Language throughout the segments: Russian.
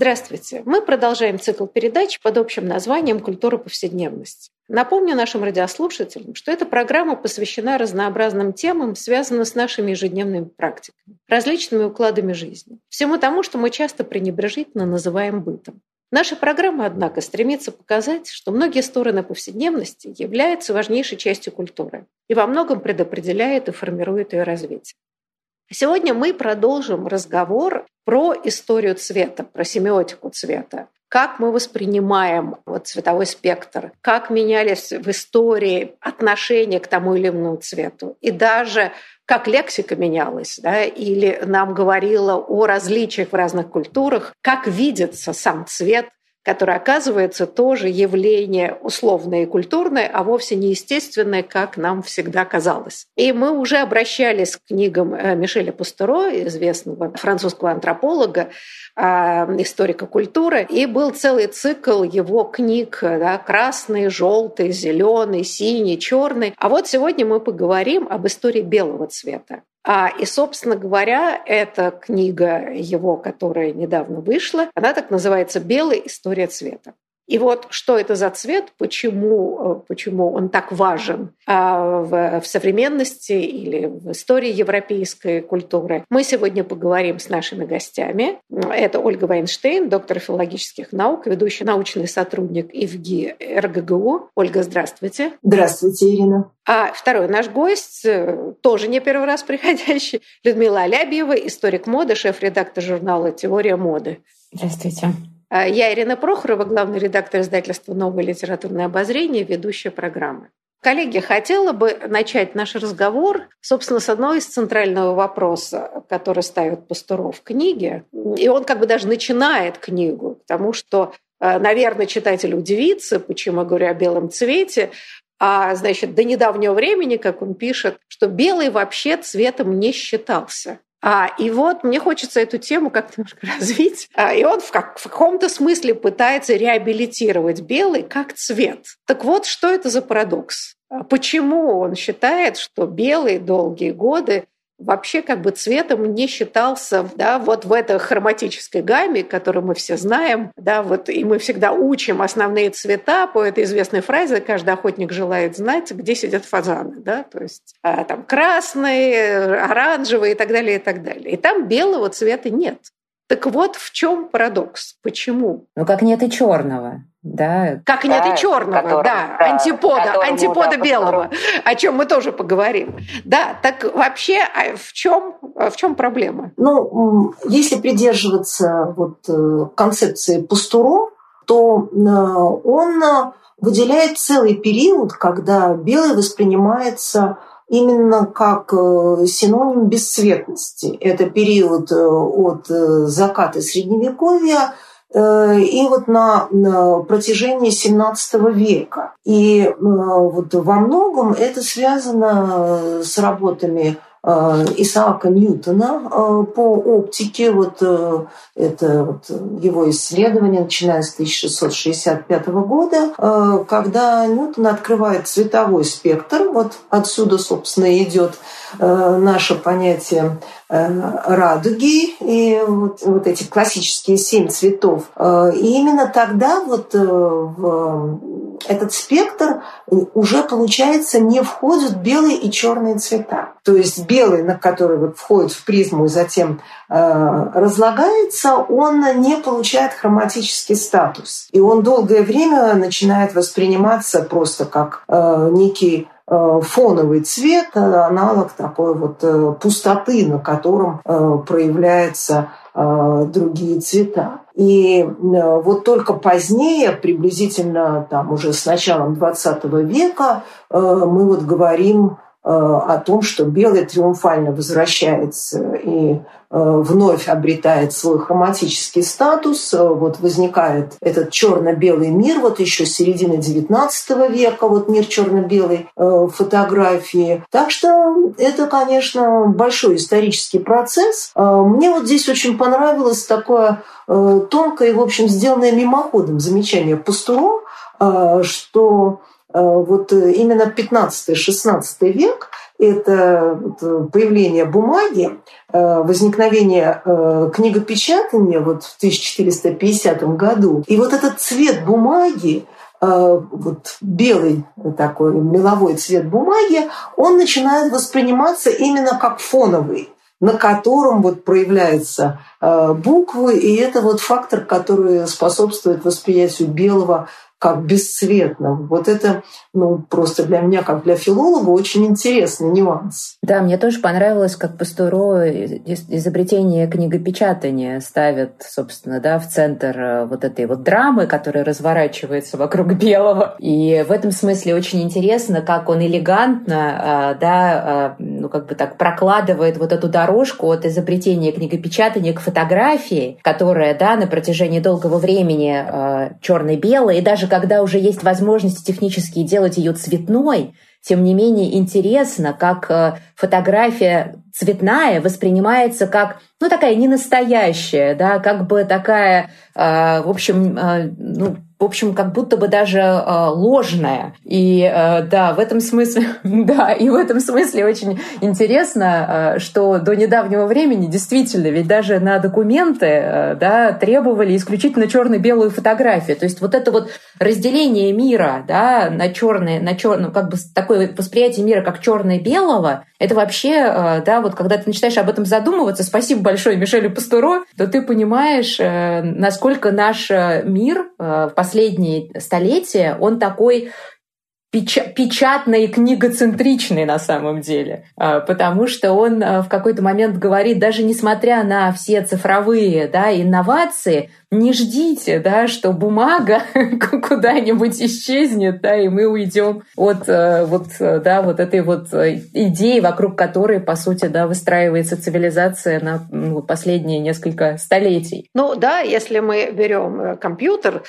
Здравствуйте! Мы продолжаем цикл передач под общим названием «Культура повседневности». Напомню нашим радиослушателям, что эта программа посвящена разнообразным темам, связанным с нашими ежедневными практиками, различными укладами жизни, всему тому, что мы часто пренебрежительно называем бытом. Наша программа, однако, стремится показать, что многие стороны повседневности являются важнейшей частью культуры и во многом предопределяет и формирует ее развитие. Сегодня мы продолжим разговор про историю цвета, про семиотику цвета. Как мы воспринимаем вот цветовой спектр, как менялись в истории отношения к тому или иному цвету. И даже как лексика менялась, да, или нам говорила о различиях в разных культурах, как видится сам цвет, который оказывается тоже явление условное и культурное, а вовсе не естественное, как нам всегда казалось. И мы уже обращались к книгам э, Мишеля Пустеро, известного французского антрополога, а, историка культуры, и был целый цикл его книг да, красный, желтый, зеленый, синий, черный. А вот сегодня мы поговорим об истории белого цвета. А, и, собственно говоря, эта книга его, которая недавно вышла, она так называется «Белая история цвета». И вот что это за цвет, почему, э, почему он так важен а, в, в современности или в истории европейской культуры, мы сегодня поговорим с нашими гостями. Это Ольга Вайнштейн, доктор филологических наук, ведущий научный сотрудник ИВГИ РГГУ. Ольга, здравствуйте. Здравствуйте, Ирина. А второй наш гость, э, тоже не первый раз приходящий, Людмила Алябьева, историк моды, шеф-редактор журнала «Теория моды». Здравствуйте. А, я Ирина Прохорова, главный редактор издательства «Новое литературное обозрение», ведущая программы. Коллеги, хотела бы начать наш разговор, собственно, с одного из центрального вопроса, который ставит Пастуров в книге. И он как бы даже начинает книгу, потому что, а, наверное, читатель удивится, почему я говорю о белом цвете, а, значит, до недавнего времени, как он пишет, что белый вообще цветом не считался. А, и вот мне хочется эту тему как-то немножко развить. А, и он в, как, в каком-то смысле пытается реабилитировать белый как цвет. Так вот, что это за парадокс? А почему он считает, что белый долгие годы вообще как бы цветом не считался, да, вот в этой хроматической гамме, которую мы все знаем, да, вот, и мы всегда учим основные цвета по этой известной фразе «каждый охотник желает знать, где сидят фазаны», да, то есть а, там красные, оранжевые и так далее, и так далее. И там белого цвета нет. Так вот, в чем парадокс? Почему? Ну, как нет и черного да. Как нет да, и черного, которым, да, да, антипода, антипода белого, о чем мы тоже поговорим. Да, так вообще а в чем, в чем проблема? Ну, если придерживаться вот э, концепции Пустуро, то э, он выделяет целый период, когда белый воспринимается именно как э, синоним бесцветности. Это период от заката Средневековья Э, и вот на, протяжении 17 века. И э, вот во многом это связано с работами э, Исаака Ньютона по оптике. Вот это вот его исследование, начиная с 1665 года, когда Ньютон открывает цветовой спектр. Вот отсюда, собственно, идет наше понятие Э, радуги и вот, вот эти классические семь цветов. Э, и именно тогда вот э, в этот спектр уже, получается, не входят белые и черные цвета. То есть белый, на который вот входит в призму и затем разлагается, он не получает хроматический статус. И он долгое время начинает восприниматься просто как некий Э, фоновый цвет, э, аналог такой вот э, пустоты, на котором проявляются другие цвета. И вот только позднее, приблизительно там уже с началом 20 века, мы вот говорим о том, что белый триумфально возвращается и Э, вновь обретает свой хроматический статус, э, вот возникает этот черно-белый мир, вот еще середины XIX века, вот мир черно-белой э, фотографии. Так что это, конечно, большой исторический процесс. Мне вот здесь очень понравилось такое тонкое в общем, сделанное мимоходом замечание Пастуро, что вот именно 15-16 век это появление бумаги, э, возникновение э, книгопечатания вот в 1450 году. И вот этот цвет бумаги, э, вот белый такой меловой цвет бумаги, он начинает восприниматься именно как фоновый на котором вот проявляются буквы, и это вот фактор, который способствует восприятию белого как бесцветным. Вот это ну, просто для меня, как для филолога, очень интересный нюанс. Да, мне тоже понравилось, как Пастуро изобретение книгопечатания ставит, собственно, да, в центр э, вот этой вот драмы, которая разворачивается вокруг белого. И в этом смысле очень интересно, как он элегантно, э, да, э, ну, как бы так прокладывает вот эту дорожку от изобретения книгопечатания к фотографии, которая, да, на протяжении долгого времени черно-белая и даже когда уже есть возможности технические делать ее цветной, тем не менее интересно, как э, фотография цветная воспринимается как, ну, такая ненастоящая, да, как бы такая, э, в общем, э, ну, в общем, как будто бы даже э, ложная. И э, да, в этом смысле, да, и в этом смысле очень интересно, э, что до недавнего времени действительно, ведь даже на документы, э, да, требовали исключительно черно-белую фотографию. То есть вот это вот разделение мира, да, на черное, на черное, ну, как бы такое восприятие мира как черно-белого, это вообще, э, да, вот когда ты начинаешь об этом задумываться, спасибо большое Мишелю Пастуро, то ты понимаешь, э, насколько наш э, мир в последние столетия, он такой печатный и книгоцентричный на самом деле, потому что он в какой-то момент говорит, даже несмотря на все цифровые да, инновации, не ждите, да, что бумага куда-нибудь исчезнет, да, и мы уйдем от э, вот, э, да, вот этой вот э, идеи, вокруг которой, по сути, да, выстраивается цивилизация на ну, последние несколько столетий. Ну да, если мы берем компьютер,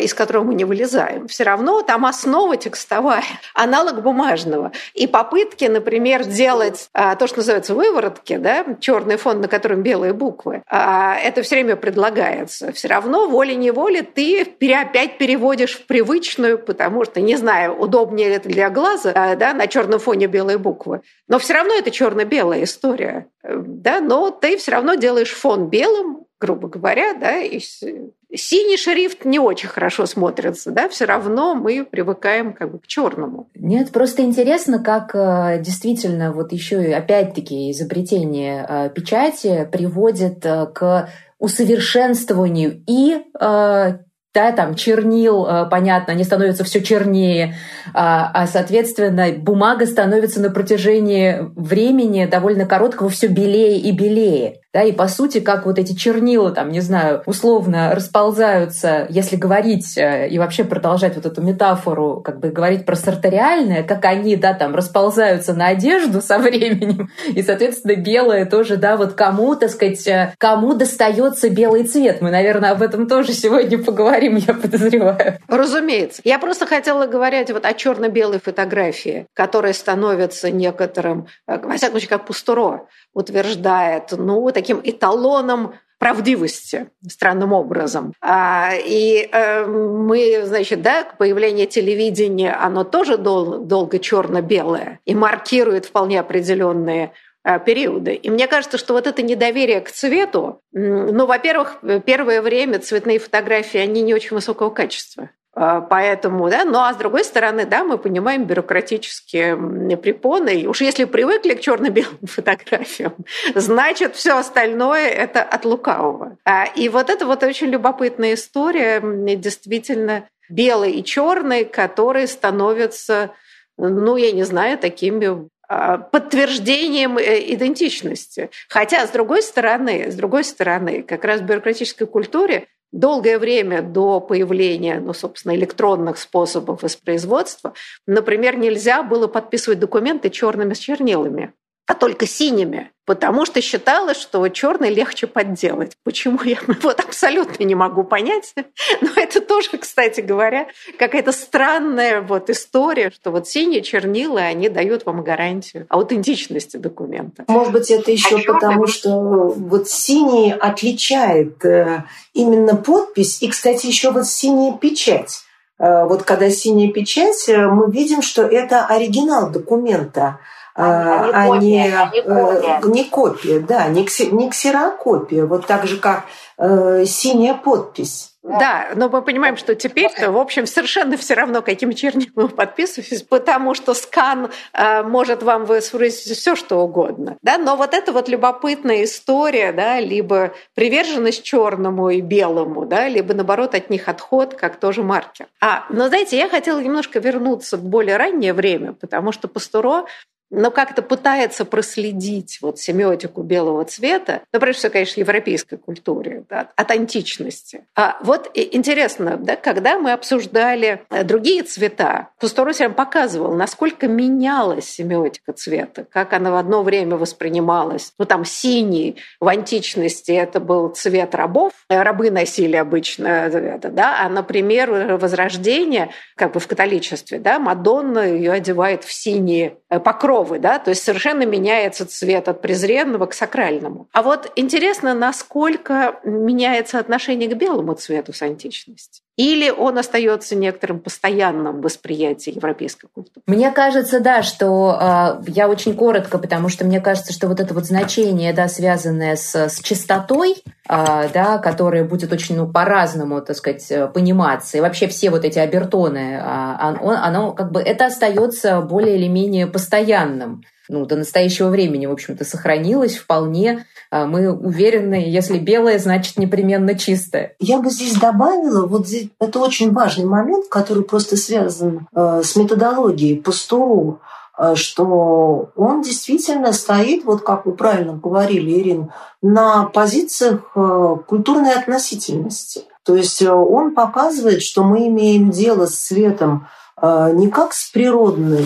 из которого мы не вылезаем, все равно там основа текстовая, аналог бумажного. И попытки, например, делать то, что называется выворотки, да, черный фон, на котором белые буквы, а, это все время предлагается все равно волей-неволей ты опять переводишь в привычную, потому что, не знаю, удобнее это для глаза, а, да, на черном фоне белые буквы. Но все равно это черно-белая история. Э, да, но ты все равно делаешь фон белым, грубо говоря, да, и синий шрифт не очень хорошо смотрится, да, все равно мы привыкаем как бы к черному. Нет, просто интересно, как э, действительно вот еще опять-таки изобретение э, печати приводит к усовершенствованию и э, да, там чернил, э, понятно, они становятся все чернее, а, а, соответственно, бумага становится на протяжении времени довольно короткого все белее и белее. Да, и по сути, как вот эти чернила, там, не знаю, условно расползаются, если говорить э, и вообще продолжать вот эту метафору, как бы говорить про сарториальное, как они, да, там, расползаются на одежду со временем, и, соответственно, белое тоже, да, вот кому, так сказать, э, кому достается белый цвет. Мы, наверное, об этом тоже сегодня поговорим, я подозреваю. Разумеется. Я просто хотела говорить вот о черно-белой фотографии, которая становится некоторым, э, во всяком случае, как Пустуро утверждает, ну, таким эталоном правдивости странным образом. А, и э, мы, значит, да, появление телевидения, оно тоже дол- долго черно-белое и маркирует вполне определенные э, периоды. И мне кажется, что вот это недоверие к цвету, ну, во-первых, первое время цветные фотографии, они не очень высокого качества. А, поэтому, да, ну а с другой стороны, да, мы понимаем бюрократические препоны. И уж если привыкли к черно-белым фотографиям, значит, все остальное это от лукавого. А, и вот это вот очень любопытная история, действительно, белый и черный, которые становятся, ну, я не знаю, такими а, подтверждением э, идентичности. Хотя, с другой стороны, с другой стороны, как раз в бюрократической культуре долгое время до появления, ну, собственно, электронных способов воспроизводства, например, нельзя было подписывать документы черными чернилами а только синими, потому что считалось, что черный легче подделать. Почему я вот абсолютно не могу понять. Но это тоже, кстати говоря, какая-то странная вот история, что вот синие чернила, они дают вам гарантию аутентичности документа. Может быть, это еще а потому, что вот синий отличает э, именно подпись, и, кстати, еще вот синяя печать. Э, вот когда синяя печать, э, мы видим, что это оригинал документа. А, а, не, а не, копия. не копия, да, не, кси, не ксерокопия, вот так же, как э, синяя подпись. Да, но мы понимаем, что теперь-то, в общем, совершенно все равно, каким чернилом вы подписываетесь, потому что скан э, может вам воспроизвести все, что угодно. Да? Но вот это вот любопытная история, да, либо приверженность черному и белому, да, либо, наоборот, от них отход, как тоже маркер. А, но, знаете, я хотела немножко вернуться в более раннее время, потому что Пастуро но как-то пытается проследить вот семиотику белого цвета, ну, прежде всего, конечно, европейской культуре, да, от античности. А вот интересно, да, когда мы обсуждали э, другие цвета, Пусторос нам показывал, насколько менялась семиотика цвета, как она в одно время воспринималась. Ну, там синий в античности это был цвет рабов, рабы носили обычно это, да, а, например, Возрождение, как бы в католичестве, да, Мадонна ее одевает в синие э, покровы, багровый, да, то есть совершенно меняется цвет от презренного к сакральному. А вот интересно, насколько меняется отношение к белому цвету с античности. Или он остается некоторым постоянным восприятием европейской культуры? Мне кажется, да, что э, я очень коротко, потому что мне кажется, что вот это вот значение, да, связанное с, с чистотой, э, да, которое будет очень ну, по-разному, так сказать, пониматься, и вообще все вот эти обертоны, э, оно, оно как бы это остается более или менее постоянным ну, до настоящего времени, в общем-то, сохранилось вполне. А, мы уверены, если белое, значит непременно чистое. Я бы здесь добавила, вот здесь, это очень важный момент, который просто связан э, с методологией Пастуру, э, что он действительно стоит, вот как вы правильно говорили, Ирин, на позициях э, культурной относительности. То есть он показывает, что мы имеем дело с светом не как с природной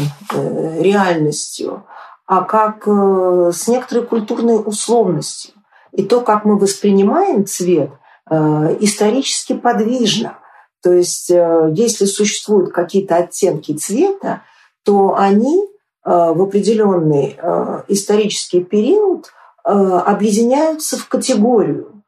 реальностью, а как э, с некоторой культурной условностью. И то, как мы воспринимаем цвет, э, исторически подвижно. То есть, э, если существуют какие-то оттенки цвета, то они в определенный исторический период объединяются в категорию.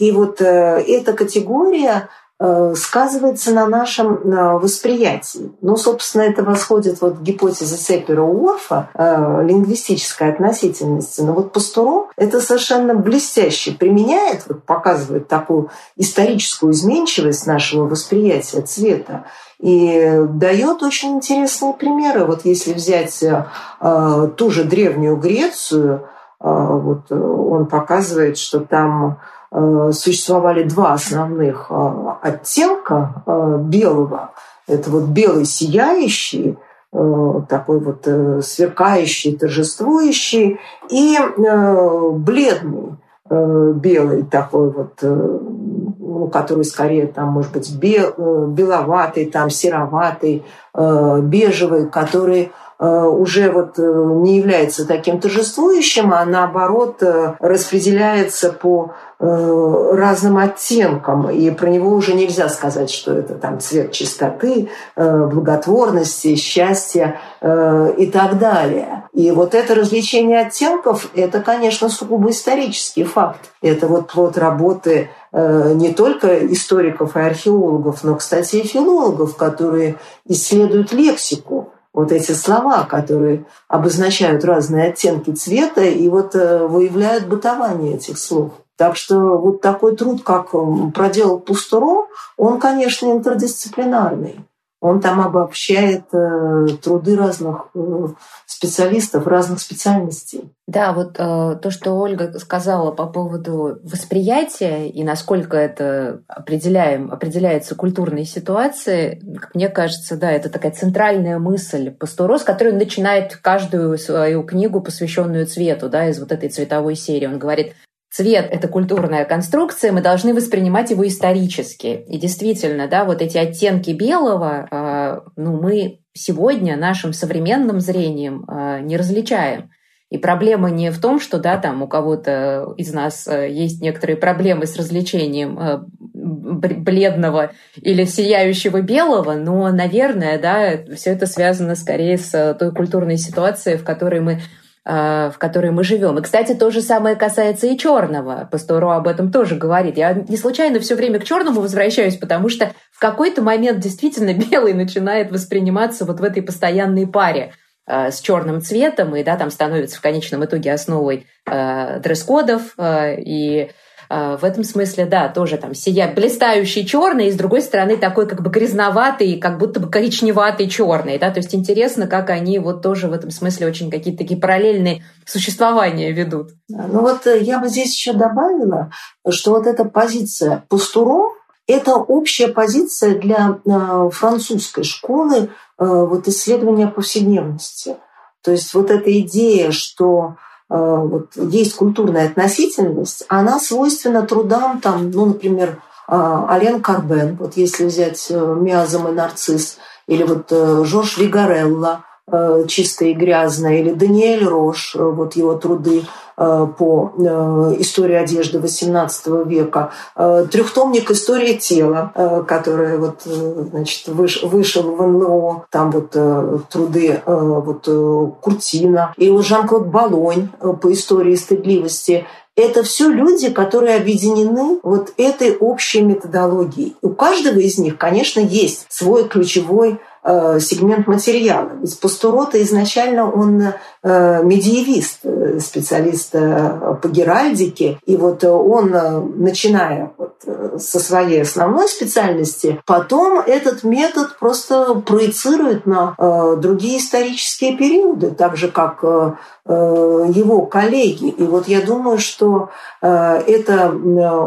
И вот эта категория сказывается на нашем восприятии. Ну, собственно, это восходит вот к гипотезе Сеппера Уорфа э, лингвистической относительности. Но вот Пастуро это совершенно блестяще применяет, вот показывает такую историческую изменчивость нашего восприятия цвета и дает очень интересные примеры. Вот если взять э, ту же древнюю Грецию, вот он показывает, что там Э, существовали два основных э, оттенка э, белого. Это вот белый сияющий, такой вот сверкающий, торжествующий, и бледный белый такой вот, ну, который скорее там, может быть, бел, беловатый, там сероватый, бежевый, который уже вот не является таким торжествующим, а наоборот распределяется по Э, разным оттенкам, и про него уже нельзя сказать, что это там цвет чистоты, э, благотворности, счастья э, и так далее. И вот это развлечение оттенков – это, конечно, сугубо исторический факт. Это вот плод работы не только историков и археологов, но, кстати, и филологов, которые исследуют лексику вот эти слова, которые обозначают разные оттенки цвета и вот выявляют бытование этих слов. Так что вот такой труд, как проделал Пустуро, он, конечно, интердисциплинарный. Он там обобщает э, труды разных э, специалистов, разных специальностей. Да, вот э, то, что Ольга сказала по поводу восприятия и насколько это определяем, определяется культурной ситуацией, мне кажется, да, это такая центральная мысль Пастуро, с которой он начинает каждую свою книгу, посвященную цвету, да, из вот этой цветовой серии. Он говорит, цвет — это культурная конструкция, мы должны воспринимать его исторически. И действительно, да, вот эти оттенки белого, э, ну, мы сегодня нашим современным зрением э, не различаем. И проблема не в том, что да, там у кого-то из нас э, есть некоторые проблемы с развлечением э, бледного или сияющего белого, но, наверное, да, все это связано скорее с той культурной ситуацией, в которой мы в которой мы живем. И, кстати, то же самое касается и черного. Пастору об этом тоже говорит. Я не случайно все время к черному возвращаюсь, потому что в какой-то момент действительно белый начинает восприниматься вот в этой постоянной паре Э, с черным цветом, и да, там становится в конечном итоге основой э, дресс-кодов. Э, и э, в этом смысле, да, тоже там сия блистающий черный, и с другой стороны такой как бы грязноватый, как будто бы коричневатый черный, да, то есть интересно, как они вот тоже в этом смысле очень какие-то такие параллельные существования ведут. Ну вот э, я бы здесь еще добавила, что вот эта позиция Пастуро, это общая позиция для э, французской школы Э, вот исследования повседневности. То есть вот эта идея, что вот есть культурная относительность, она свойственна трудам, там, ну, например, э, Ален Карбен, вот если взять «Миазом и нарцисс», или вот Жорж Вигарелла «Чистое и грязное», или Даниэль Рош, вот его труды. Э, по э, истории одежды XVIII века, э, трехтомник «История тела», который вот, значит, вышел в НЛО, там вот труды вот, Куртина, и вот Жан-Клод Балонь по истории стыдливости. Это все люди, которые объединены вот этой общей методологией. У каждого из них, конечно, есть свой ключевой Э, сегмент материала. Ведь Пастурота изначально он э, медиевист, э, специалист по геральдике. И вот он, начиная со своей основной специальности, потом этот метод просто проецирует на другие исторические периоды, так же как его коллеги. И вот я думаю, что эта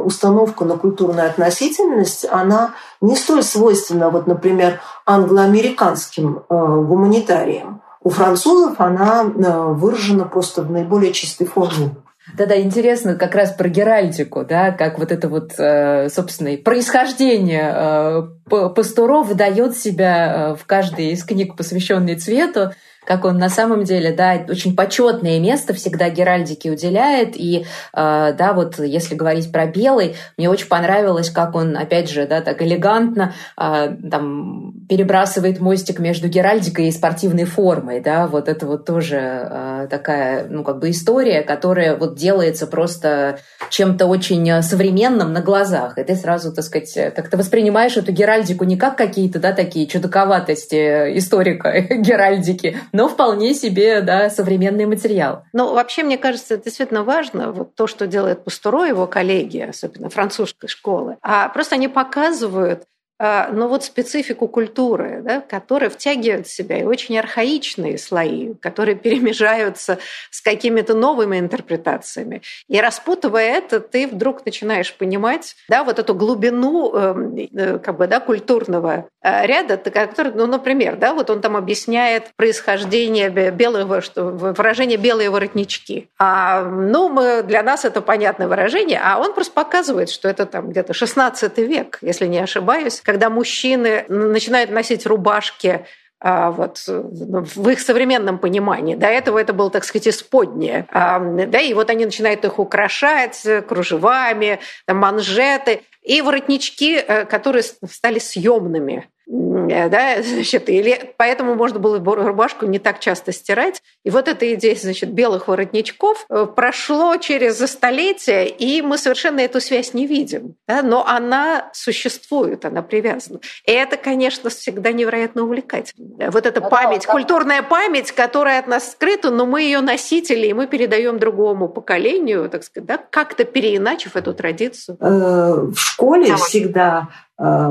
установка на культурную относительность, она не столь свойственна, вот, например, англоамериканским э, гуманитариям. У французов она э, выражена просто в наиболее чистой форме. Да-да, интересно как раз про геральдику, да, как вот это вот, э, собственно, происхождение пастуров выдает себя в каждой из книг, посвященной цвету как он на самом деле, да, очень почетное место всегда Геральдике уделяет. И, э, да, вот если говорить про белый, мне очень понравилось, как он, опять же, да, так элегантно э, там перебрасывает мостик между Геральдикой и спортивной формой, да, вот это вот тоже э, такая, ну, как бы история, которая вот делается просто чем-то очень современным на глазах, и ты сразу, так сказать, как-то воспринимаешь эту Геральдику не как какие-то, да, такие чудаковатости историка Геральдики, но вполне себе да, современный материал. Ну, вообще, мне кажется, это действительно важно, вот то, что делает Пустуро, его коллеги, особенно французской школы. А просто они показывают, а, но вот специфику культуры, да, которая втягивает в себя и очень архаичные слои, которые перемежаются с какими-то новыми интерпретациями. И распутывая это, ты вдруг начинаешь понимать да, вот эту глубину эм, э, как бы, да, культурного э, ряда, который, ну, например, да, вот он там объясняет происхождение белого, что, выражение «белые воротнички». А, ну, мы, для нас это понятное выражение, а он просто показывает, что это там где-то 16 век, если не ошибаюсь, когда мужчины начинают носить рубашки а, вот, в их современном понимании. До этого это было, так сказать, исподнее. А, да, и вот они начинают их украшать кружевами, манжеты и воротнички, э, которые стали съемными. Э, да, значит, или поэтому можно было рубашку не так часто стирать. И вот эта идея, значит, белых воротничков э, прошло через столетия, и мы совершенно эту связь не видим. Да, но она существует, она привязана. И это, конечно, всегда невероятно увлекательно. Вот эта ну, память, да, культурная память, которая от нас скрыта, но мы ее носители, и мы передаем другому поколению, так сказать, да, как-то переиначив эту традицию. Э, в школе всегда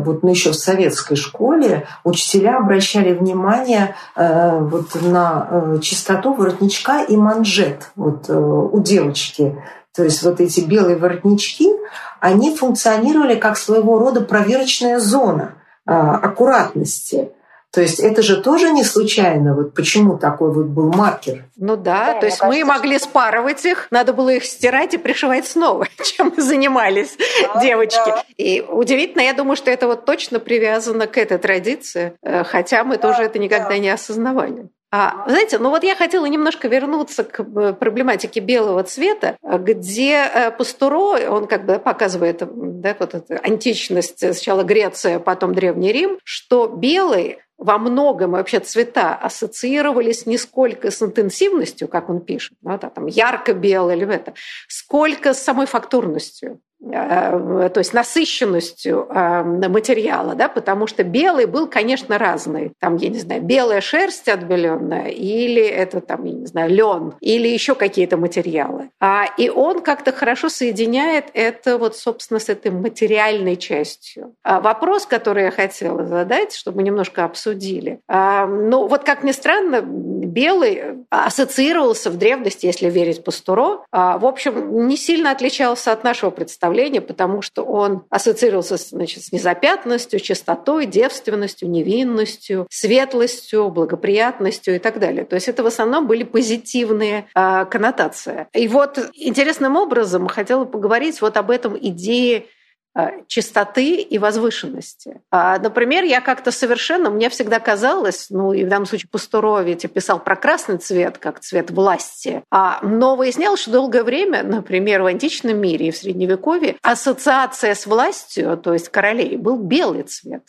вот ну, еще в советской школе учителя обращали внимание э, вот на э, чистоту воротничка и манжет вот, у девочки. То есть вот эти белые воротнички, они функционировали как своего рода проверочная зона аккуратности. То есть это же тоже не случайно. Вот почему такой вот был маркер? Ну да, да то есть кажется, мы могли что... спарывать их, надо было их стирать и пришивать снова, чем мы занимались, да, девочки. Да. И удивительно, я думаю, что это вот точно привязано к этой традиции, э, хотя мы да, тоже это никогда да. не осознавали. А, знаете, ну вот я хотела немножко вернуться к э, проблематике белого цвета, где э, Пастуро, он как бы показывает да, вот эту античность, сначала Греция, потом Древний Рим, что белый во многом вообще цвета ассоциировались не сколько с интенсивностью, как он пишет, да, там ярко-белый или это, сколько с самой фактурностью. Э, то есть насыщенностью э, материала, да, потому что белый был, конечно, разный. Там, я не знаю, белая шерсть отбеленная, или это там, я не знаю, лен, или еще какие-то материалы. А, и он как-то хорошо соединяет это вот, собственно, с этой материальной частью. А вопрос, который я хотела задать, чтобы немножко обсудили. А, ну, вот как ни странно, белый ассоциировался в древности, если верить Пастуро, в общем, не сильно отличался от нашего представления потому что он ассоциировался значит, с незапятностью, чистотой, девственностью, невинностью, светлостью, благоприятностью и так далее. То есть это в основном были позитивные э, коннотации. И вот интересным образом хотела поговорить вот об этом идее чистоты и возвышенности. А, например, я как-то совершенно, мне всегда казалось, ну и в данном случае Пастуро ведь писал про красный цвет, как цвет власти, а, но выяснялось, что долгое время, например, в античном мире и в Средневековье ассоциация с властью, то есть королей, был белый цвет.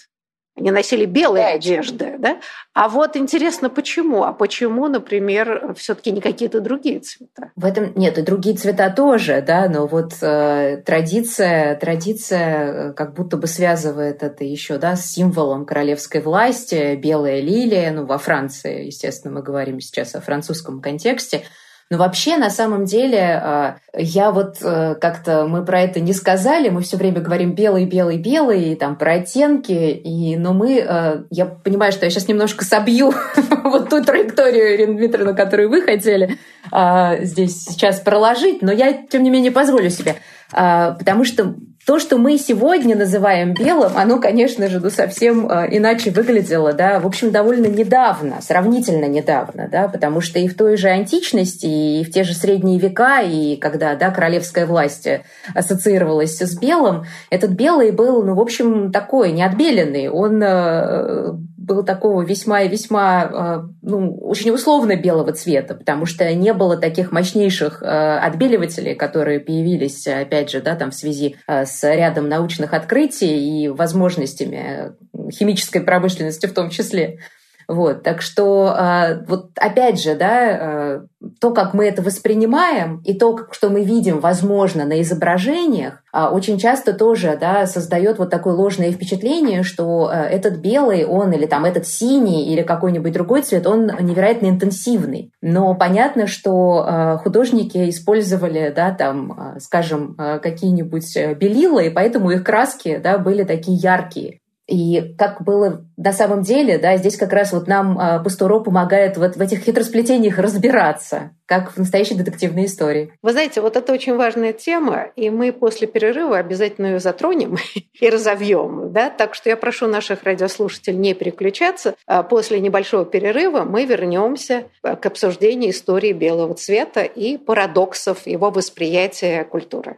Они носили белые да, одежды, да? А вот интересно, почему? А почему, например, все-таки не какие-то другие цвета? В этом нет, и другие цвета тоже, да, но вот э, традиция, традиция э, как будто бы связывает это еще, да, с символом королевской власти, белая лилия, ну, во Франции, естественно, мы говорим сейчас о французском контексте, но вообще, на самом деле, а, я вот э, как-то, мы про это не сказали, мы все время говорим белый, белый, белый, и там про оттенки, и, но мы, э, я понимаю, что я сейчас немножко собью вот ту траекторию, Ирина Дмитриевна, которую вы хотели а, здесь сейчас проложить, но я, тем не менее, позволю себе, а, потому что то, что мы сегодня называем белым, оно, конечно же, ну, совсем э, иначе выглядело, да, в общем, довольно недавно, сравнительно недавно, да, потому что и в той же античности, и в те же средние века, и когда, да, королевская власть ассоциировалась с белым, этот белый был, ну, в общем, такой, неотбеленный, он э, был такого весьма и весьма, э, ну, очень условно белого цвета, потому что не было таких мощнейших отбеливателей, которые появились, опять же, да, там в связи с с рядом научных открытий и возможностями химической промышленности в том числе. Вот, так что а, вот опять же, да, а, то, как мы это воспринимаем, и то, что мы видим, возможно, на изображениях, а, очень часто тоже да, создает вот такое ложное впечатление, что этот белый, он или там этот синий или какой-нибудь другой цвет, он невероятно интенсивный. Но понятно, что художники использовали, да, там, скажем, какие-нибудь белила, и поэтому их краски да, были такие яркие. И как было на самом деле, да, здесь как раз вот нам э, Пастуро помогает вот в этих хитросплетениях разбираться, как в настоящей детективной истории. Вы знаете, вот это очень важная тема, и мы после перерыва обязательно ее затронем и разовьем. Да? Так что я прошу наших радиослушателей не переключаться. А после небольшого перерыва мы вернемся к обсуждению истории белого цвета и парадоксов его восприятия культуры.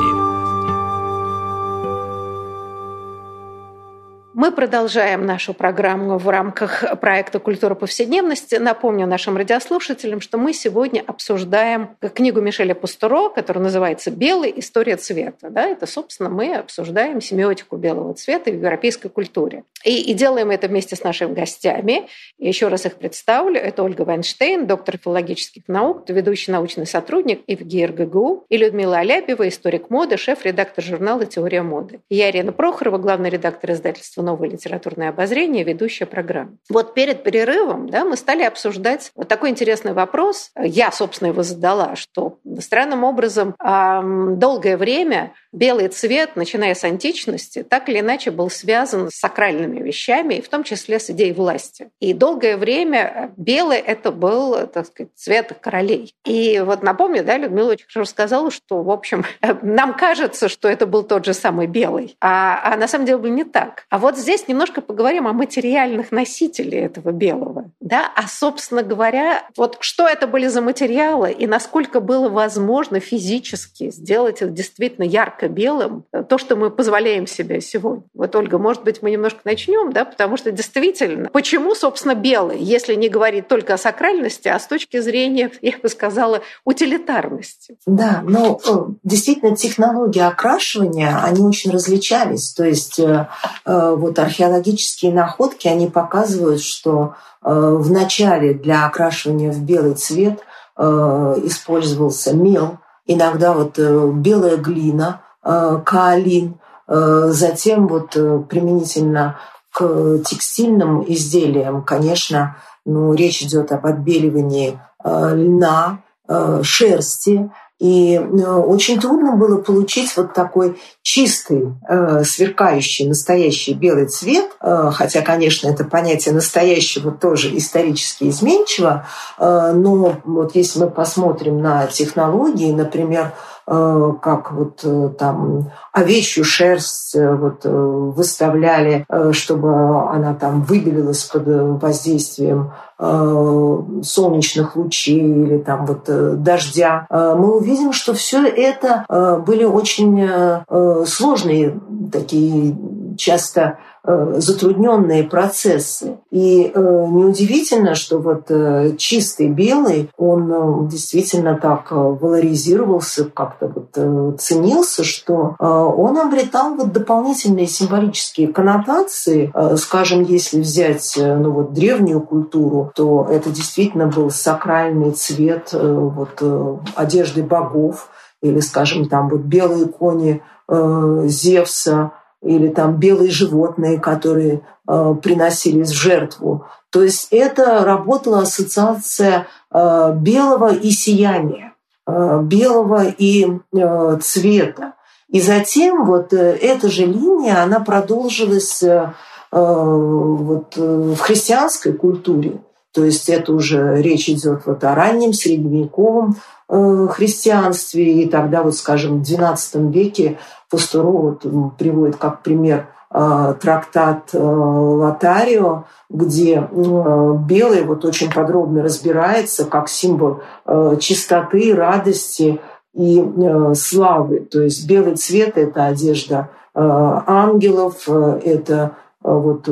Мы продолжаем нашу программу в рамках проекта «Культура повседневности». Напомню нашим радиослушателям, что мы сегодня обсуждаем книгу Мишеля Пустуро, которая называется «Белый. История цвета». Да, это, собственно, мы обсуждаем семиотику белого цвета в европейской культуре. И, и делаем это вместе с нашими гостями. Еще раз их представлю. Это Ольга Вайнштейн, доктор филологических наук, ведущий научный сотрудник ИВГИ РГГУ, и Людмила Аляпьева, историк моды, шеф-редактор журнала «Теория моды». Я, Ирина Прохорова, главный редактор издательства новое литературное обозрение, ведущая программа. Вот перед перерывом да, мы стали обсуждать вот такой интересный вопрос. Я, собственно, его задала, что странным образом долгое время белый цвет, начиная с античности, так или иначе был связан с сакральными вещами, в том числе с идеей власти. И долгое время белый это был, так сказать, цвет королей. И вот напомню, да, Людмила очень хорошо сказала, что, в общем, нам кажется, что это был тот же самый белый, а, а на самом деле был не так. А вот здесь немножко поговорим о материальных носителях этого белого. Да? А, собственно говоря, вот что это были за материалы и насколько было возможно физически сделать их действительно ярко-белым, то, что мы позволяем себе сегодня. Вот, Ольга, может быть, мы немножко начнем, да, потому что действительно, почему, собственно, белый, если не говорить только о сакральности, а с точки зрения, я бы сказала, утилитарности? Да, но э, действительно технологии окрашивания, они очень различались. То есть э, э, вот археологические находки, они показывают, что в начале для окрашивания в белый цвет использовался мел, иногда вот белая глина, каолин, затем вот применительно к текстильным изделиям, конечно, ну, речь идет об отбеливании льна, шерсти, и э, очень трудно было получить вот такой чистый, э, сверкающий, настоящий белый цвет, э, хотя, конечно, это понятие настоящего тоже исторически изменчиво, но вот если мы посмотрим на технологии, например, как вот там овечью шерсть вот выставляли, чтобы она там выбелилась под воздействием солнечных лучей или там вот дождя, мы увидим, видим, что все это э, были очень э, э, сложные такие часто затрудненные процессы. И неудивительно, что вот чистый белый, он действительно так валоризировался, как-то вот ценился, что он обретал вот дополнительные символические коннотации. Скажем, если взять ну, вот древнюю культуру, то это действительно был сакральный цвет вот, одежды богов, или, скажем, там вот белые кони э, Зевса, или там белые животные, которые э, приносились в жертву. То есть это работала ассоциация э, белого и сияния, э, белого и э, цвета. И затем вот э, эта же линия, она продолжилась э, вот, э, в христианской культуре. То есть это уже речь идет вот о раннем средневековом э, христианстве. И тогда, вот, скажем, в XII веке Пастуро вот, приводит как пример э, трактат э, Лотарио, где белый вот очень подробно разбирается как символ чистоты, радости и славы. То есть белый цвет – это одежда ангелов, это вот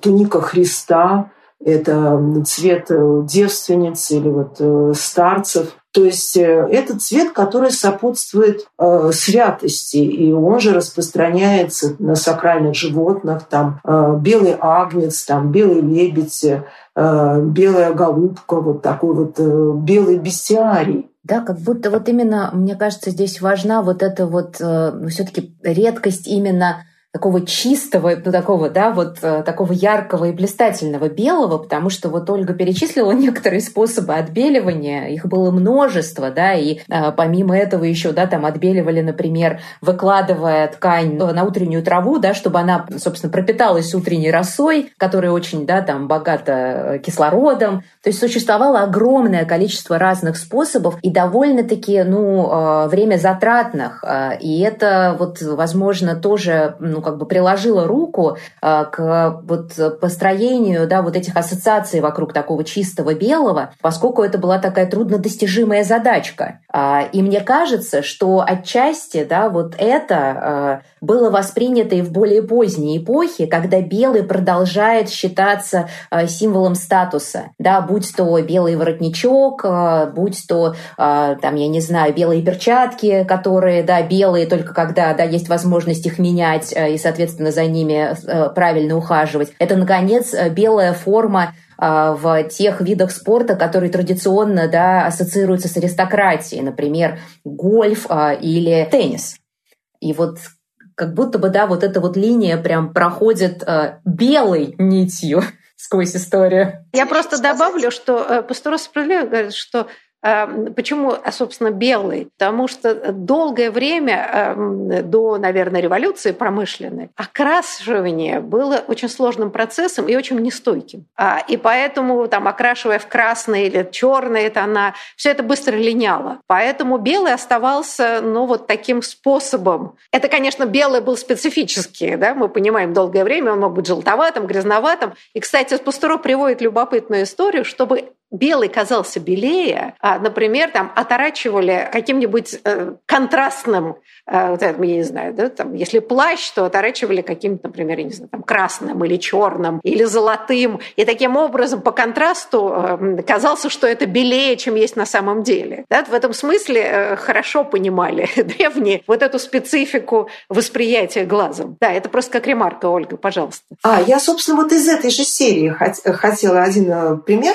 туника Христа, это цвет э, девственниц или вот э, старцев. То есть э, это цвет, который сопутствует э, святости, и он же распространяется на сакральных животных, там э, белый агнец, там белый лебедь, э, белая голубка, вот такой вот э, белый бестиарий. Да, как будто вот именно, мне кажется, здесь важна вот эта вот э, все-таки редкость именно такого чистого, ну, такого, да, вот э, такого яркого и блистательного белого, потому что вот Ольга перечислила некоторые способы отбеливания, их было множество, да, и э, помимо этого еще, да, там отбеливали, например, выкладывая ткань на утреннюю траву, да, чтобы она, собственно, пропиталась утренней росой, которая очень, да, там богата э, кислородом. То есть существовало огромное количество разных способов и довольно-таки, ну, э, время затратных. Э, и это вот, возможно, тоже, ну, как бы приложила руку э, к вот построению да, вот этих ассоциаций вокруг такого чистого белого, поскольку это была такая труднодостижимая задачка. А, и мне кажется, что отчасти да, вот это э, было воспринято и в более поздней эпохе, когда белый продолжает считаться э, символом статуса, да, будь то белый воротничок, будь то, там, я не знаю, белые перчатки, которые, да, белые только когда, да, есть возможность их менять и, соответственно, за ними э, правильно ухаживать. Это, наконец, э, белая форма э, в тех видах спорта, которые традиционно да, ассоциируются с аристократией, например, гольф или теннис. И вот как будто бы, да, вот эта вот линия прям проходит белой нитью сквозь историю. Я просто добавлю, что Пастуро справедливо говорит, что Почему, собственно, белый? Потому что долгое время до, наверное, революции промышленной окрашивание было очень сложным процессом и очень нестойким. А, и поэтому, там, окрашивая в красный или черный тона, все это быстро линяло. Поэтому белый оставался, ну, вот таким способом. Это, конечно, белый был специфический, да, мы понимаем, долгое время он мог быть желтоватым, грязноватым. И, кстати, Пастуро приводит любопытную историю, чтобы белый казался белее, а, например, там оторачивали каким-нибудь э, контрастным, э, вот я не знаю, да, там, если плащ, то оторачивали каким-то, например, я не знаю, там, красным или черным, или золотым, и таким образом по контрасту э, казался, что это белее, чем есть на самом деле. Да, в этом смысле э, хорошо понимали древние вот эту специфику восприятия глазом. Да, это просто как ремарка, Ольга, пожалуйста. А, я, собственно, вот из этой же серии хотела один э, пример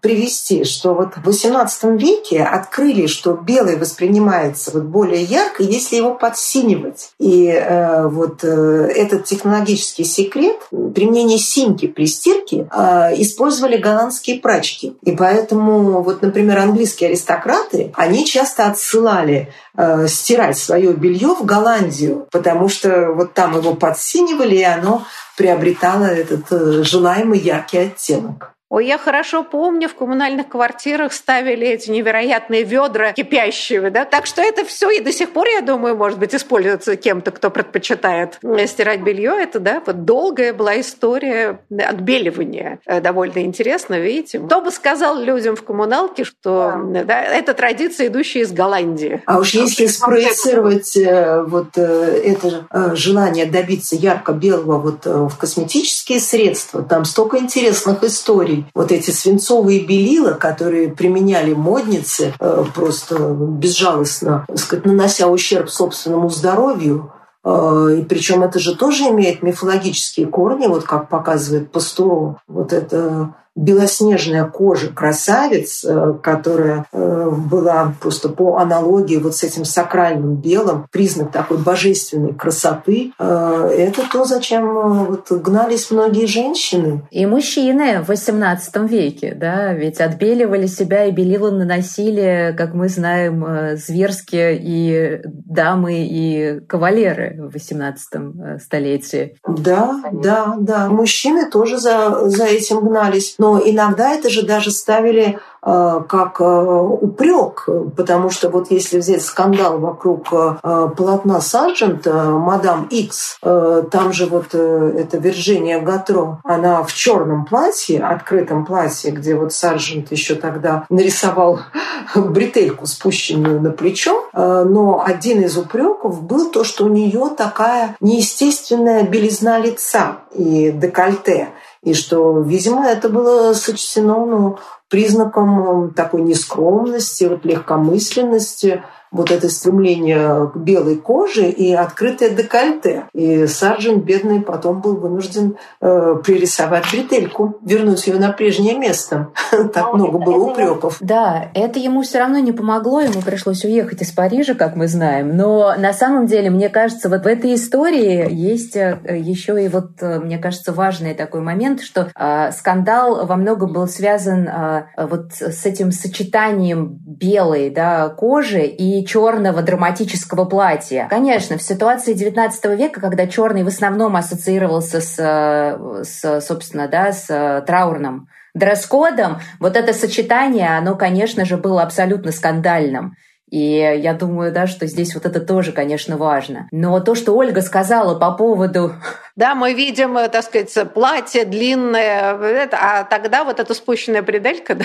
привести привести, что вот в XVIII веке открыли, что белый воспринимается вот более ярко, если его подсинивать. И э, вот э, этот технологический секрет применение синьки при стирке э, использовали голландские прачки. И поэтому вот, например, английские аристократы, они часто отсылали э, стирать свое белье в Голландию, потому что вот там его подсинивали, и оно приобретало этот э, желаемый яркий оттенок. Ой, я хорошо помню, в коммунальных квартирах ставили эти невероятные ведра кипящие, да, так что это все и до сих пор, я думаю, может быть, используется кем-то, кто предпочитает стирать белье. Это, да, вот долгая была история отбеливания. Э, довольно интересно, видите. Кто бы сказал людям в коммуналке, что да. Да, это традиция, идущая из Голландии. А уж если спроецировать э, вот э, это желание добиться ярко-белого вот в косметические средства, там столько интересных историй вот эти свинцовые белила, которые применяли модницы э, просто безжалостно, сказать, нанося ущерб собственному здоровью, э, и причем это же тоже имеет мифологические корни, вот как показывает Пастуров. Вот это белоснежная кожа красавиц, э, которая э, была просто по аналогии вот с этим сакральным белым, признак такой божественной красоты, э, это то, зачем вот гнались многие женщины. И мужчины в XVIII веке, да, ведь отбеливали себя и белила наносили, как мы знаем, зверски и дамы, и кавалеры в XVIII столетии. Да, да, да. Мужчины тоже за, за этим гнались но иногда это же даже ставили Э, как э, упрек, потому что вот если взять скандал вокруг э, полотна Сарджента, мадам Икс, там же вот это Вирджиния Гатро, она в черном платье, открытом платье, где вот Сарджент еще тогда нарисовал бретельку, спущенную на плечо, но один из упреков был то, что у нее такая неестественная белизна лица и декольте и что, видимо, это было сочтено ну, признаком такой нескромности, вот легкомысленности, вот это стремление к белой коже и открытое декольте. И саржент бедный потом был вынужден э, пририсовать бретельку, вернуть ее на прежнее место. так ну, много было упреков. Да, это ему все равно не помогло, ему пришлось уехать из Парижа, как мы знаем. Но на самом деле, мне кажется, вот в этой истории есть э, еще и вот, э, мне кажется, важный такой момент, что э, скандал во многом был связан э, вот с этим сочетанием белой да, кожи и черного драматического платья. Конечно, в ситуации XIX века, когда черный в основном ассоциировался с, с собственно, да, с траурным дресс-кодом, вот это сочетание, оно, конечно же, было абсолютно скандальным. И я думаю, да, что здесь вот это тоже, конечно, важно. Но то, что Ольга сказала по поводу... Да, мы видим, так сказать, платье длинное, а тогда вот эта спущенная пределька, да,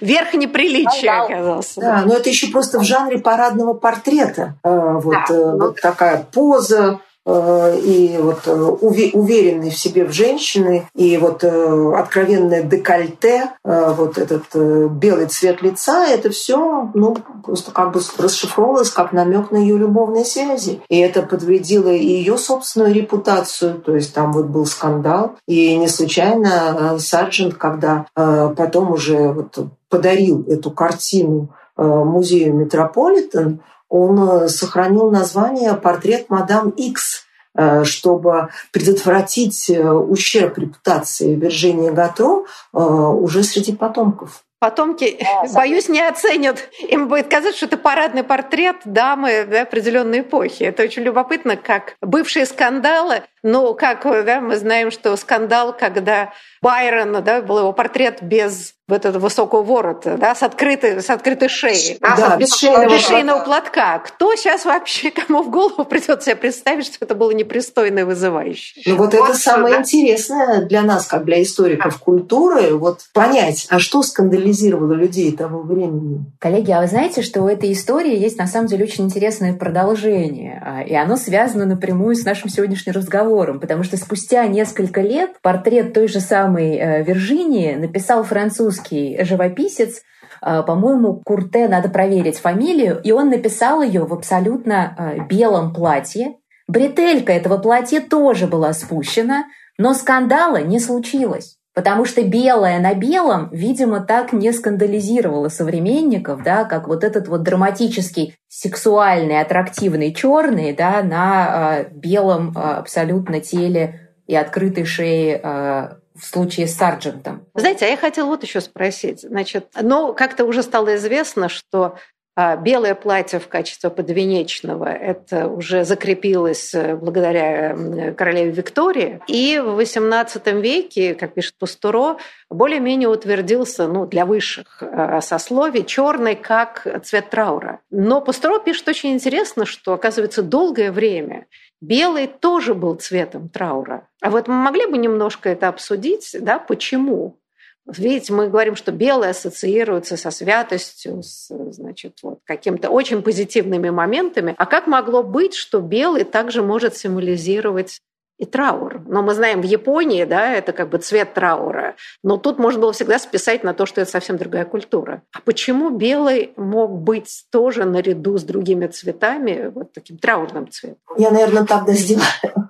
верх неприличия оказался. Да, но это еще просто в жанре парадного портрета. А, вот, да. Э, вот такая поза, Э, и вот э, уверенный в себе в женщины, и вот э, откровенное декольте, вот этот белый цвет лица, это все, ну, просто как бы расшифровывалось как намек на ее любовные связи. И это подвредило и ее собственную репутацию, то есть там вот был скандал. И не случайно Сарджент, когда потом уже вот подарил эту картину музею Метрополитен, он э, сохранил название «Портрет мадам Икс», э, чтобы предотвратить э, ущерб репутации Виржинии Гатро уже среди потомков. Потомки, да, боюсь, не оценят. Им будет казаться, что это парадный портрет дамы да, определенной эпохи. Это очень любопытно, как бывшие скандалы ну, как да, мы знаем, что скандал, когда Байрон, да, был его портрет без вот этого высокого ворота, да, с открытой, с открытой шеей. Да, без, шейного, без шейного платка. Кто сейчас вообще, кому в голову придет себе представить, что это было непристойно и вызывающе? Ну вот, вот это самое да. интересное для нас, как для историков культуры, вот понять, а что скандализировало людей того времени? Коллеги, а вы знаете, что у этой истории есть на самом деле очень интересное продолжение, а, и оно связано напрямую с нашим сегодняшним разговором разговором, потому что спустя несколько лет портрет той же самой э, Виржинии написал французский живописец, э, по-моему, Курте, надо проверить фамилию, и он написал ее в абсолютно э, белом платье. Бретелька этого платья тоже была спущена, но скандала не случилось. Потому что белое на белом, видимо, так не скандализировало современников, да, как вот этот вот драматический, сексуальный, аттрактивный черный, да, на э, белом э, абсолютно теле и открытой шее э, в случае с Сарджентом. Знаете, а я хотела вот еще спросить. Значит, ну, как-то уже стало известно, что белое платье в качестве подвенечного – это уже закрепилось э, благодаря королеве Виктории. И в XVIII веке, как пишет Пустуро, более-менее утвердился ну, для высших э, сословий черный как цвет траура. Но Пустуро пишет очень интересно, что, оказывается, долгое время белый тоже был цветом траура. А вот мы могли бы немножко это обсудить, да, почему? Видите, мы говорим, что белое ассоциируется со святостью, с значит, вот, какими-то очень позитивными моментами. А как могло быть, что белый также может символизировать и траур. Но мы знаем, в Японии, да, это как бы цвет траура. Но тут можно было всегда списать на то, что это совсем другая культура. А почему белый мог быть тоже наряду с другими цветами вот таким траурным цветом? Я, наверное, тогда сделаю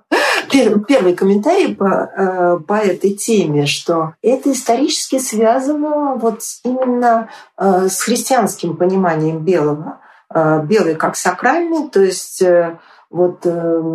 первый комментарий по, э, по этой теме, что это исторически связано вот именно э, с христианским пониманием белого. Э, белый как сакральный, то есть вот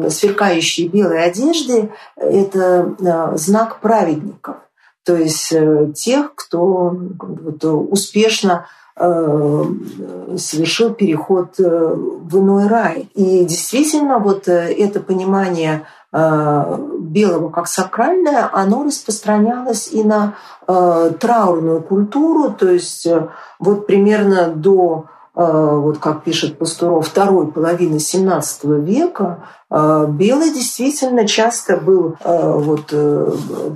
сверкающие белые одежды – это знак праведников, то есть тех, кто вот, успешно совершил переход в иной рай. И действительно, вот это понимание Э, белого как сакральное, оно распространялось и на э, траурную культуру, то есть э, вот примерно до вот как пишет Пастуров, второй половины XVII века, белый действительно часто был вот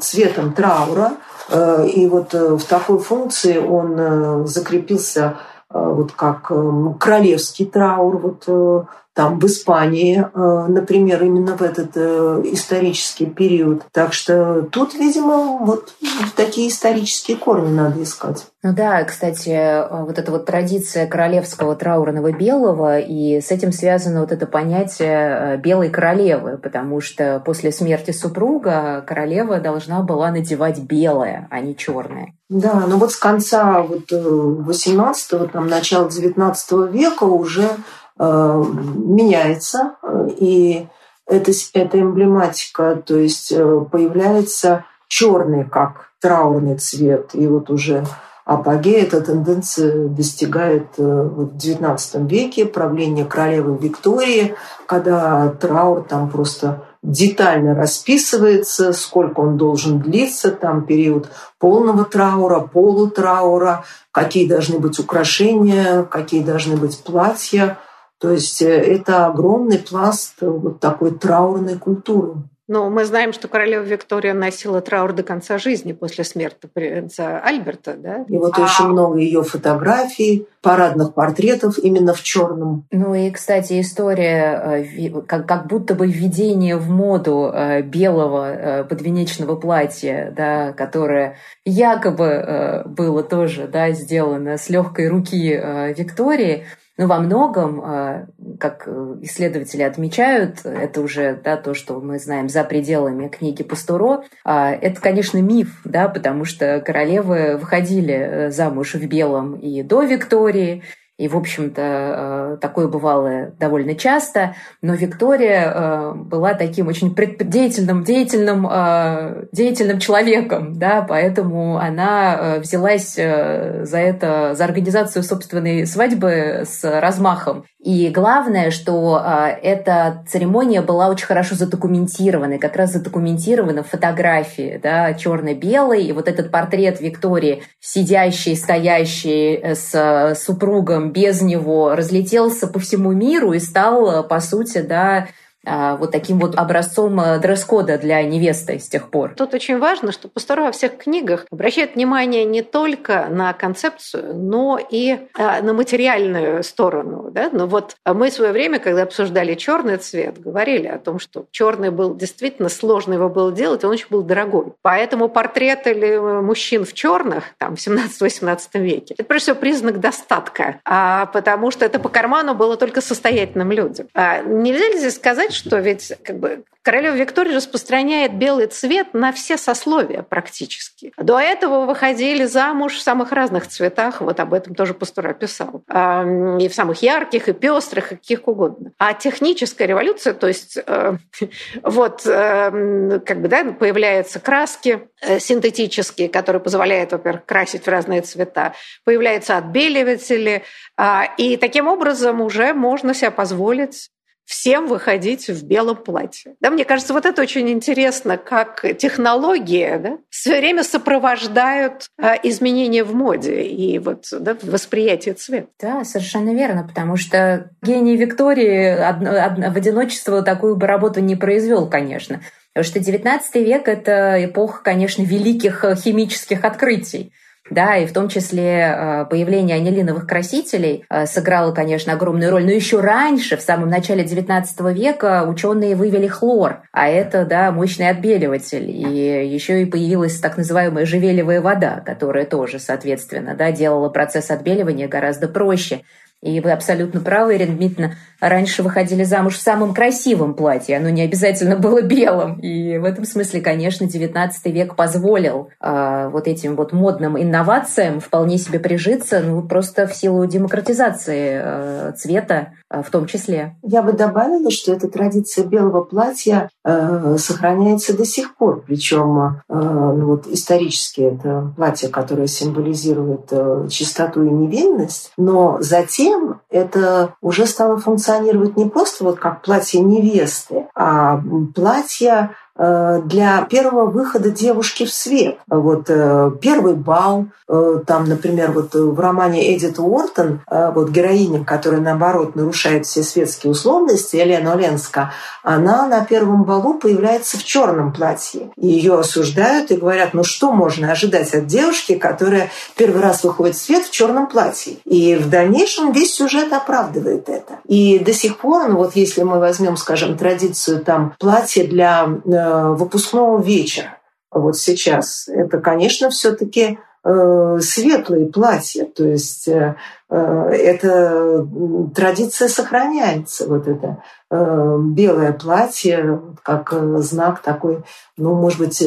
цветом траура, и вот в такой функции он закрепился вот как королевский траур, вот там в Испании, э, например, именно в этот э, исторический период. Так что тут, видимо, вот такие исторические корни надо искать. Ну да, кстати, э, вот эта вот традиция королевского траурного белого, и с этим связано вот это понятие белой королевы, потому что после смерти супруга королева должна была надевать белое, а не черное. Да, но вот с конца вот 18-го, там, начала 19 века уже меняется, и эта, эта эмблематика, то есть э, появляется черный как траурный цвет, и вот уже апогей эта тенденция достигает э, в XIX веке правления королевы Виктории, когда траур там просто детально расписывается, сколько он должен длиться, там период полного траура, полутраура, какие должны быть украшения, какие должны быть платья. То есть э, это огромный пласт э, вот такой траурной культуры. Но мы знаем, что королева Виктория носила траур до конца жизни после смерти принца Альберта, да? И вот а... очень много ее фотографий, парадных портретов именно в черном. Ну и, кстати, история э, как, как будто бы введение в моду белого подвенечного платья, да, которое якобы было тоже да, сделано с легкой руки Виктории, но во многом, а, как э, исследователи отмечают, это уже да, то, что мы знаем за пределами книги Пастуро, а, это, конечно, миф, да, потому что королевы выходили э, замуж в белом и до Виктории, И, в общем-то, такое бывало довольно часто. Но Виктория была таким очень деятельным, деятельным, деятельным человеком, да, поэтому она взялась за это, за организацию собственной свадьбы с размахом. И главное, что эта церемония была очень хорошо задокументирована, как раз задокументирована в фотографии, да, черно-белой, и вот этот портрет Виктории, сидящей, стоящей э, с супругом без него, разлетелся по всему миру и стал, по сути, да, а, вот таким вот образцом э, дресс-кода для невесты с тех пор. Тут очень важно, что пастора во всех книгах обращает внимание не только на концепцию, но и а, на материальную сторону. Да? Но вот мы в свое время, когда обсуждали черный цвет, говорили о том, что черный был действительно сложно его было делать, он очень был дорогой. Поэтому портреты мужчин в черных там, в 17-18 веке это прежде всего признак достатка, а, потому что это по карману было только состоятельным людям. А, нельзя ли здесь сказать, что ведь как бы королева Виктория распространяет белый цвет на все сословия практически. До этого выходили замуж в самых разных цветах, вот об этом тоже Пастур описал, и в самых ярких, и пестрых, и каких угодно. А техническая революция, то есть э, вот э, как бы появляются краски э, синтетические, которые позволяют, во-первых, красить в разные цвета, появляются отбеливатели, а, и таким образом уже можно себе позволить всем выходить в белом платье. Да, мне кажется, вот это очень интересно, как технологии да, все время сопровождают а, изменения в моде и вот да, в восприятии цвета. Да, совершенно верно, потому что гений Виктории одно, одно, в одиночество такую бы работу не произвел, конечно. Потому что XIX век — это эпоха, конечно, великих химических открытий да, и в том числе э, появление анилиновых красителей э, сыграло, конечно, огромную роль. Но еще раньше, в самом начале XIX века, ученые вывели хлор, а это, да, мощный отбеливатель. И еще и появилась так называемая живелевая вода, которая тоже, соответственно, да, делала процесс отбеливания гораздо проще. И вы абсолютно правы, Ирина Дмитриевна, раньше выходили замуж в самом красивом платье, оно не обязательно было белым. И в этом смысле, конечно, XIX век позволил э, вот этим вот модным инновациям вполне себе прижиться, ну, просто в силу демократизации э, цвета в том числе. Я бы добавила, что эта традиция белого платья э, сохраняется до сих пор. Причем э, ну, вот исторически это платье, которое символизирует э, чистоту и невинность, но затем это уже стало функционировать не просто вот как платье невесты, а платье Э, для первого выхода девушки в свет. Вот э, первый бал, э, там, например, вот в романе Эдит Уортон, вот героиня, которая, наоборот, нарушает все светские условности, Елена Оленска, она на первом балу появляется в черном платье. Ее осуждают и говорят, ну что можно ожидать от девушки, которая первый раз выходит в свет в черном платье. И в дальнейшем весь сюжет оправдывает это. И до сих пор, ну вот если мы возьмем, скажем, традицию там платья для Э, выпускного вечера. Вот сейчас это, конечно, все-таки э, светлые платья, то есть э, эта традиция сохраняется, вот это белое платье как знак такой, ну, может быть,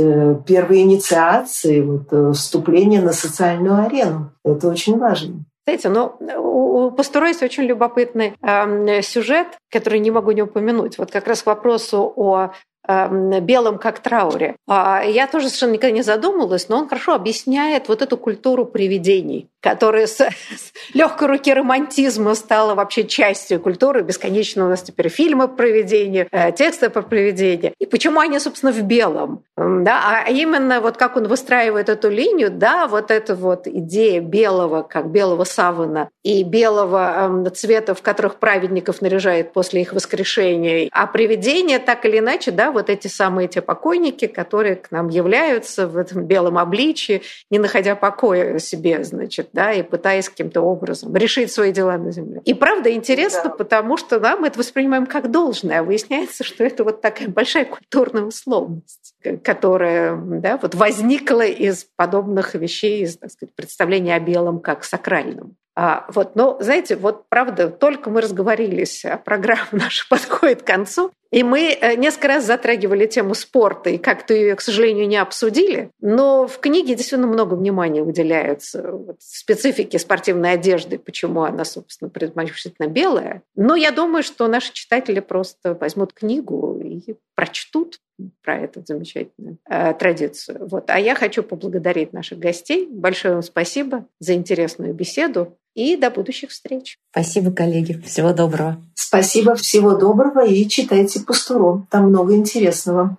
первой инициации, вот, вступления на социальную арену. Это очень важно. Знаете, но у Пастура есть очень любопытный э, сюжет, который не могу не упомянуть. Вот как раз к вопросу о Эм, белым как трауре. А я тоже совершенно никогда не задумывалась, но он хорошо объясняет вот эту культуру привидений, которая с, с легкой руки романтизма стала вообще частью культуры. Бесконечно у нас теперь фильмы про привидения, э, тексты про привидения. И почему они, собственно, в белом? Да? А именно вот как он выстраивает эту линию, да, вот эта вот идея белого, как белого савана и белого э, цвета, в которых праведников наряжает после их воскрешения. А привидения так или иначе, да, вот эти самые те покойники, которые к нам являются в этом белом обличии, не находя покоя себе, значит, да, и пытаясь каким-то образом решить свои дела на земле. И правда интересно, да. потому что да, мы это воспринимаем как должное, а выясняется, что это вот такая большая культурная условность, которая да, вот возникла из подобных вещей, из так сказать, представления о белом как сакральном. А, вот, но, знаете, вот правда, только мы разговорились, а программа наша подходит к концу, и мы э, несколько раз затрагивали тему спорта, и как-то ее, к сожалению, не обсудили. Но в книге действительно много внимания уделяется вот, специфике спортивной одежды, почему она, собственно, предпочтительно белая. Но я думаю, что наши читатели просто возьмут книгу и прочтут про эту замечательную э, традицию. Вот. А я хочу поблагодарить наших гостей. Большое вам спасибо за интересную беседу и до будущих встреч. Спасибо, коллеги. Всего доброго. Спасибо, всего доброго и читайте Пастуру. Там много интересного.